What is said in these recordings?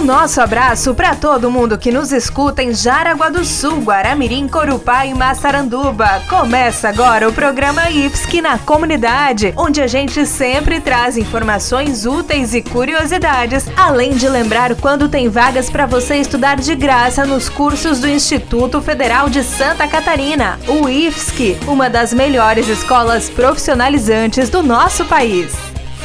Nosso abraço para todo mundo que nos escuta em Jaraguá do Sul, Guaramirim, Corupá e Massaranduba. Começa agora o programa IFSC na comunidade, onde a gente sempre traz informações úteis e curiosidades, além de lembrar quando tem vagas para você estudar de graça nos cursos do Instituto Federal de Santa Catarina, o IFSC, uma das melhores escolas profissionalizantes do nosso país.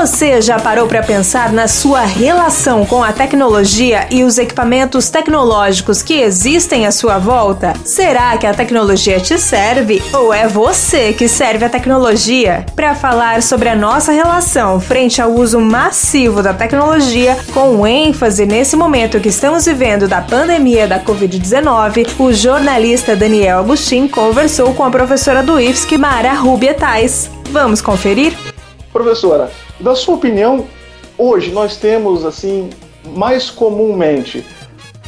Você já parou para pensar na sua relação com a tecnologia e os equipamentos tecnológicos que existem à sua volta? Será que a tecnologia te serve ou é você que serve a tecnologia? Para falar sobre a nossa relação frente ao uso massivo da tecnologia, com ênfase nesse momento que estamos vivendo da pandemia da Covid-19, o jornalista Daniel Agostinho conversou com a professora do IFSC, Mara Rubia Tais. Vamos conferir? Professora, da sua opinião, hoje nós temos assim mais comumente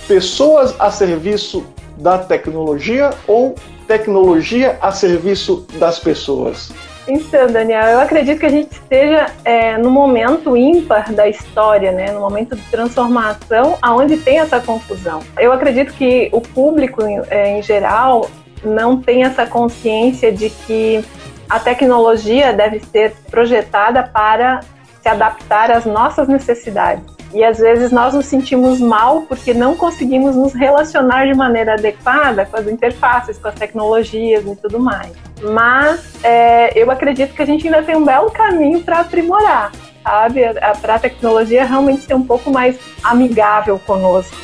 pessoas a serviço da tecnologia ou tecnologia a serviço das pessoas? Então, Daniel, eu acredito que a gente esteja é, no momento ímpar da história, né? no momento de transformação, aonde tem essa confusão. Eu acredito que o público, é, em geral, não tem essa consciência de que a tecnologia deve ser projetada para se adaptar às nossas necessidades. E às vezes nós nos sentimos mal porque não conseguimos nos relacionar de maneira adequada com as interfaces, com as tecnologias e tudo mais. Mas é, eu acredito que a gente ainda tem um belo caminho para aprimorar, sabe? Para a tecnologia realmente ser um pouco mais amigável conosco.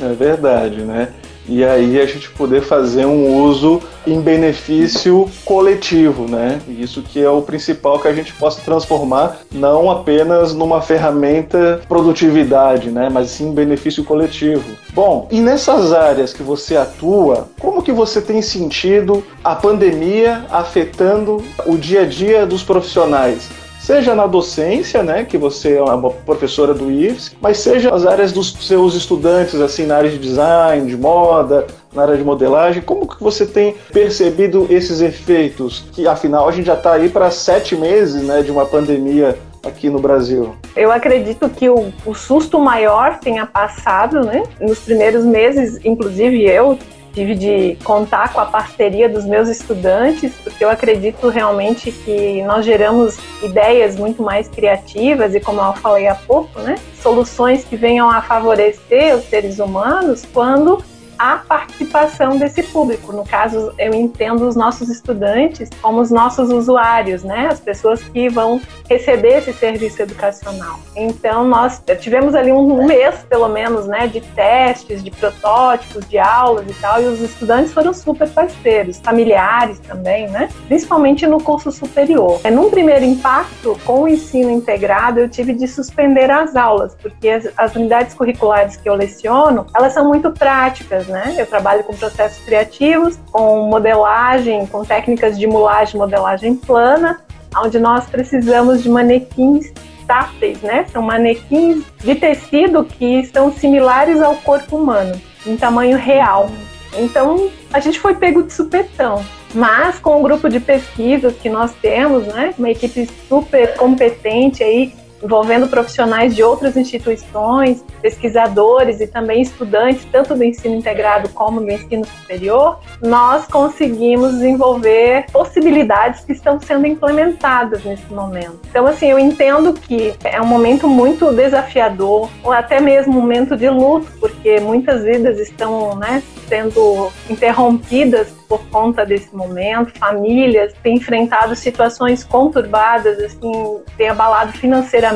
É verdade, né? E aí a gente poder fazer um uso em benefício coletivo, né? Isso que é o principal que a gente possa transformar não apenas numa ferramenta produtividade, né? Mas sim benefício coletivo. Bom, e nessas áreas que você atua, como que você tem sentido a pandemia afetando o dia a dia dos profissionais? Seja na docência, né, que você é uma professora do IFES, mas seja as áreas dos seus estudantes, assim, na área de design, de moda, na área de modelagem, como que você tem percebido esses efeitos? Que afinal a gente já está aí para sete meses, né, de uma pandemia aqui no Brasil? Eu acredito que o, o, susto maior tenha passado, né? Nos primeiros meses, inclusive eu tive de contar com a parceria dos meus estudantes, porque eu acredito realmente que nós geramos ideias muito mais criativas e, como eu falei há pouco, né, soluções que venham a favorecer os seres humanos quando a participação desse público. No caso, eu entendo os nossos estudantes como os nossos usuários, né? As pessoas que vão receber esse serviço educacional. Então, nós tivemos ali um mês, pelo menos, né, de testes, de protótipos, de aulas e tal, e os estudantes foram super parceiros, familiares também, né? Principalmente no curso superior. É, num primeiro impacto, com o ensino integrado, eu tive de suspender as aulas, porque as, as unidades curriculares que eu leciono, elas são muito práticas, né? Eu trabalho com processos criativos, com modelagem, com técnicas de mulagem, modelagem plana, onde nós precisamos de manequins táteis, né? São manequins de tecido que estão similares ao corpo humano, em tamanho real. Então, a gente foi pego de supetão. Mas com o grupo de pesquisas que nós temos, né, uma equipe super competente aí, envolvendo profissionais de outras instituições, pesquisadores e também estudantes, tanto do ensino integrado como do ensino superior, nós conseguimos desenvolver possibilidades que estão sendo implementadas nesse momento. Então, assim, eu entendo que é um momento muito desafiador, ou até mesmo um momento de luto, porque muitas vidas estão né, sendo interrompidas por conta desse momento, famílias têm enfrentado situações conturbadas, assim, têm abalado financeiramente,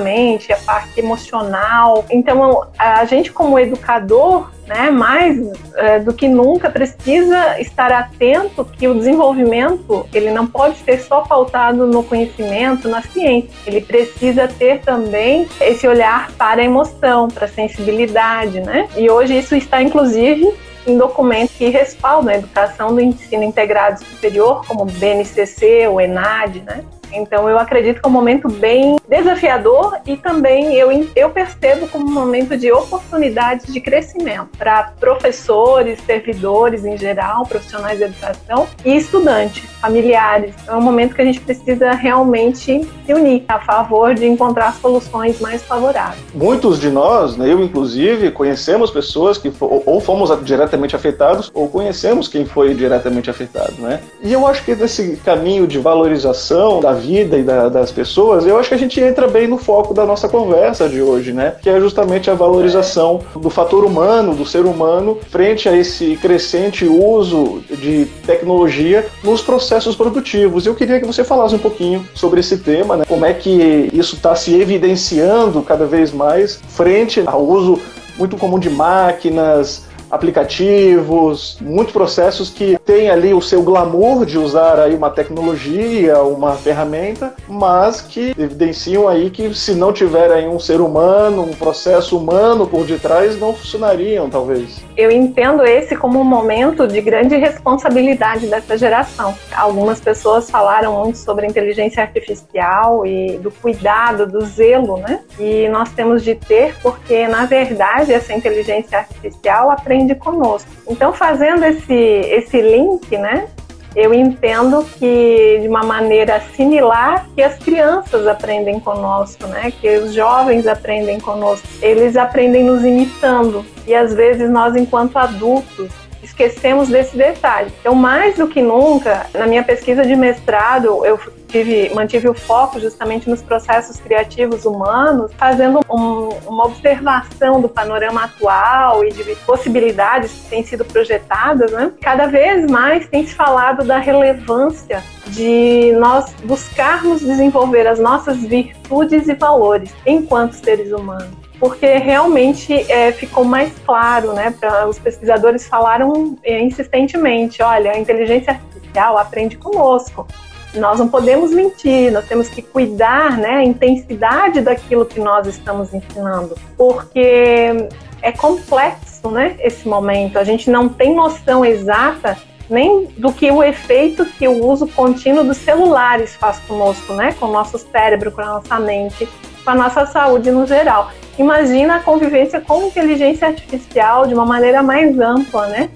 a parte emocional. Então, a gente como educador né, mais é, do que nunca precisa estar atento que o desenvolvimento ele não pode ser só pautado no conhecimento, na ciência. Ele precisa ter também esse olhar para a emoção, para a sensibilidade, né? E hoje isso está inclusive em documentos que respaldam a educação do ensino integrado superior, como o BNCC, o ENAD, né? Então eu acredito que é um momento bem desafiador e também eu, eu percebo como um momento de oportunidades de crescimento para professores, servidores em geral, profissionais de educação e estudantes, familiares. É um momento que a gente precisa realmente se unir a favor de encontrar soluções mais favoráveis. Muitos de nós, né, eu inclusive, conhecemos pessoas que ou fomos diretamente afetados ou conhecemos quem foi diretamente afetado, né? E eu acho que nesse caminho de valorização da vida e da, das pessoas, eu acho que a gente entra bem no foco da nossa conversa de hoje, né? Que é justamente a valorização do fator humano, do ser humano, frente a esse crescente uso de tecnologia nos processos produtivos. Eu queria que você falasse um pouquinho sobre esse tema, né? Como é que isso está se evidenciando cada vez mais frente ao uso muito comum de máquinas, aplicativos, muitos processos que têm ali o seu glamour de usar aí uma tecnologia, uma ferramenta, mas que evidenciam aí que se não tiver aí um ser humano, um processo humano por detrás, não funcionariam, talvez. Eu entendo esse como um momento de grande responsabilidade dessa geração. Algumas pessoas falaram muito sobre inteligência artificial e do cuidado, do zelo, né? E nós temos de ter, porque na verdade essa inteligência artificial aprende aprende conosco. Então, fazendo esse, esse link, né, eu entendo que de uma maneira similar que as crianças aprendem conosco, né? Que os jovens aprendem conosco. Eles aprendem nos imitando. E às vezes nós enquanto adultos esquecemos desse detalhe. Então, mais do que nunca, na minha pesquisa de mestrado, eu tive, mantive o foco justamente nos processos criativos humanos, fazendo um, uma observação do panorama atual e de possibilidades que têm sido projetadas. Né? Cada vez mais tem se falado da relevância de nós buscarmos desenvolver as nossas virtudes e valores enquanto seres humanos porque realmente é, ficou mais claro, né? Pra, os pesquisadores falaram é, insistentemente: olha, a inteligência artificial aprende conosco. Nós não podemos mentir, nós temos que cuidar, né, a intensidade daquilo que nós estamos ensinando, porque é complexo, né, esse momento. A gente não tem noção exata nem do que o efeito que o uso contínuo dos celulares faz conosco, né, com o nosso cérebro, com a nossa mente, com a nossa saúde no geral imagina a convivência com inteligência artificial de uma maneira mais ampla, né?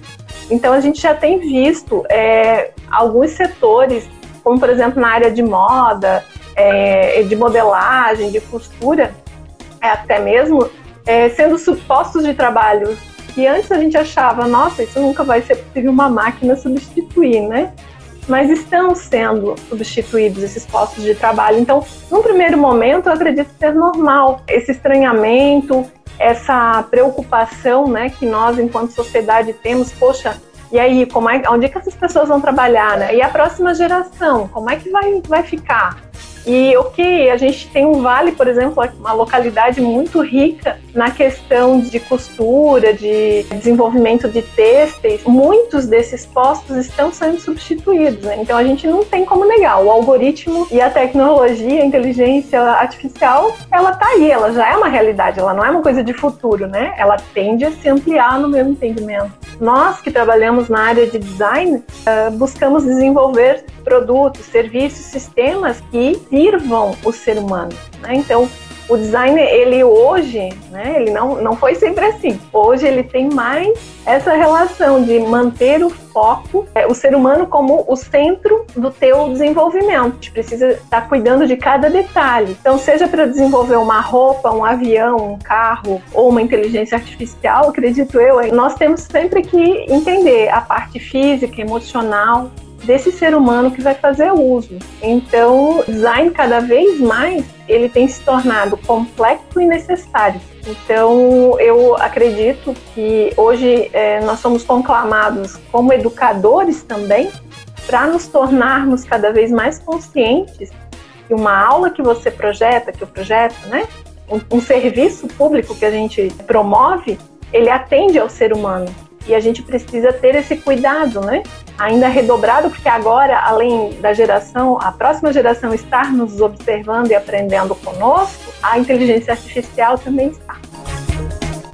Então a gente já tem visto é, alguns setores, como por exemplo na área de moda, é, de modelagem, de costura, é, até mesmo é, sendo supostos de trabalho que antes a gente achava, nossa, isso nunca vai ser possível uma máquina substituir, né? Mas estão sendo substituídos esses postos de trabalho. Então, num primeiro momento, eu acredito ser normal esse estranhamento, essa preocupação, né, que nós enquanto sociedade temos, poxa, e aí, como é, onde é que essas pessoas vão trabalhar, né? E a próxima geração, como é que vai, vai ficar? E o que a gente tem um vale, por exemplo, uma localidade muito rica na questão de costura, de desenvolvimento de têxteis. Muitos desses postos estão sendo substituídos. Né? Então a gente não tem como negar. O algoritmo e a tecnologia, a inteligência artificial, ela está aí, ela já é uma realidade, ela não é uma coisa de futuro, né? Ela tende a se ampliar no meu entendimento. Nós que trabalhamos na área de design, uh, buscamos desenvolver produtos, serviços, sistemas que sirvam o ser humano. Né? Então, o design, ele hoje, né, ele não, não foi sempre assim. Hoje ele tem mais essa relação de manter o foco, é, o ser humano como o centro do teu desenvolvimento. A gente precisa estar cuidando de cada detalhe. Então, seja para desenvolver uma roupa, um avião, um carro ou uma inteligência artificial, acredito eu, nós temos sempre que entender a parte física, emocional, desse ser humano que vai fazer uso. Então, design cada vez mais ele tem se tornado complexo e necessário. Então, eu acredito que hoje é, nós somos conclamados como educadores também para nos tornarmos cada vez mais conscientes que uma aula que você projeta, que eu projeto, né, um, um serviço público que a gente promove, ele atende ao ser humano. E a gente precisa ter esse cuidado, né? Ainda redobrado, porque agora, além da geração, a próxima geração estar nos observando e aprendendo conosco, a inteligência artificial também está.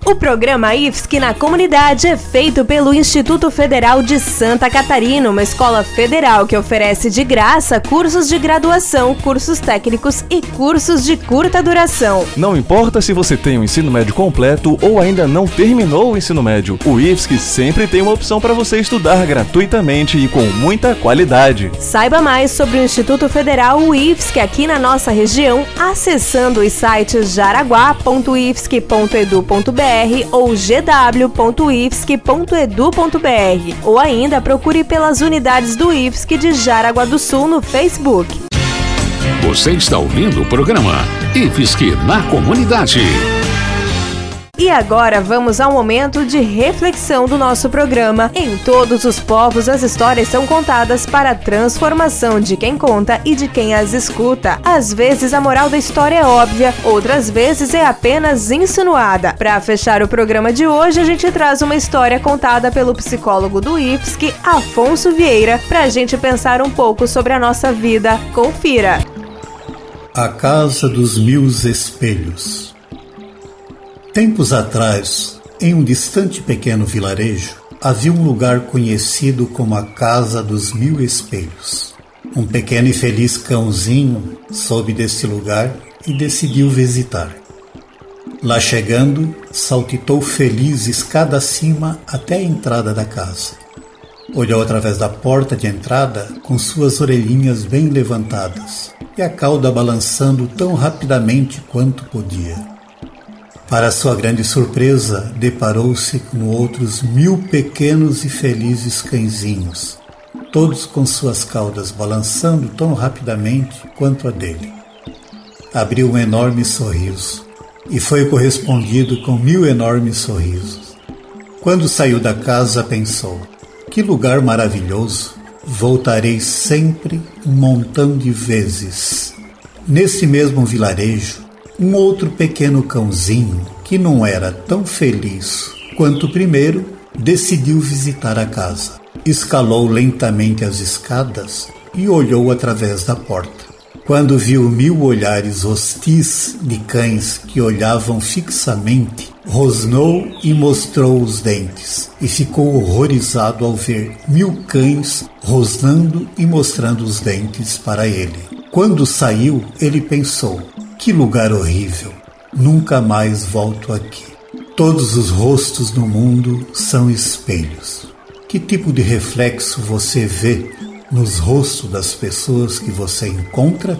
O programa IFSC na comunidade é feito pelo Instituto Federal de Santa Catarina, uma escola federal que oferece de graça cursos de graduação, cursos técnicos e cursos de curta duração. Não importa se você tem o um ensino médio completo ou ainda não terminou o ensino médio, o IFSC sempre tem uma opção para você estudar gratuitamente e com muita qualidade. Saiba mais sobre o Instituto Federal IFSC aqui na nossa região acessando os sites jaraguá.ifsc.edu.br ou gw.ifsc.edu.br ou ainda procure pelas unidades do IFSC de Jaraguá do Sul no Facebook. Você está ouvindo o programa IFSC na comunidade. E agora vamos ao momento de reflexão do nosso programa. Em todos os povos, as histórias são contadas para a transformação de quem conta e de quem as escuta. Às vezes a moral da história é óbvia, outras vezes é apenas insinuada. Para fechar o programa de hoje, a gente traz uma história contada pelo psicólogo do IFSC, Afonso Vieira, para a gente pensar um pouco sobre a nossa vida. Confira. A Casa dos Mil Espelhos Tempos atrás, em um distante pequeno vilarejo, havia um lugar conhecido como a Casa dos Mil Espelhos. Um pequeno e feliz cãozinho soube desse lugar e decidiu visitar. Lá chegando, saltitou feliz escada acima até a entrada da casa. Olhou através da porta de entrada com suas orelhinhas bem levantadas e a cauda balançando tão rapidamente quanto podia. Para sua grande surpresa, deparou-se com outros mil pequenos e felizes cãezinhos, todos com suas caudas balançando tão rapidamente quanto a dele. Abriu um enorme sorriso e foi correspondido com mil enormes sorrisos. Quando saiu da casa, pensou: que lugar maravilhoso! Voltarei sempre um montão de vezes. Nesse mesmo vilarejo, um outro pequeno cãozinho, que não era tão feliz quanto o primeiro, decidiu visitar a casa. Escalou lentamente as escadas e olhou através da porta. Quando viu mil olhares hostis de cães que olhavam fixamente, rosnou e mostrou os dentes, e ficou horrorizado ao ver mil cães rosnando e mostrando os dentes para ele. Quando saiu, ele pensou: que lugar horrível! Nunca mais volto aqui. Todos os rostos no mundo são espelhos. Que tipo de reflexo você vê nos rostos das pessoas que você encontra?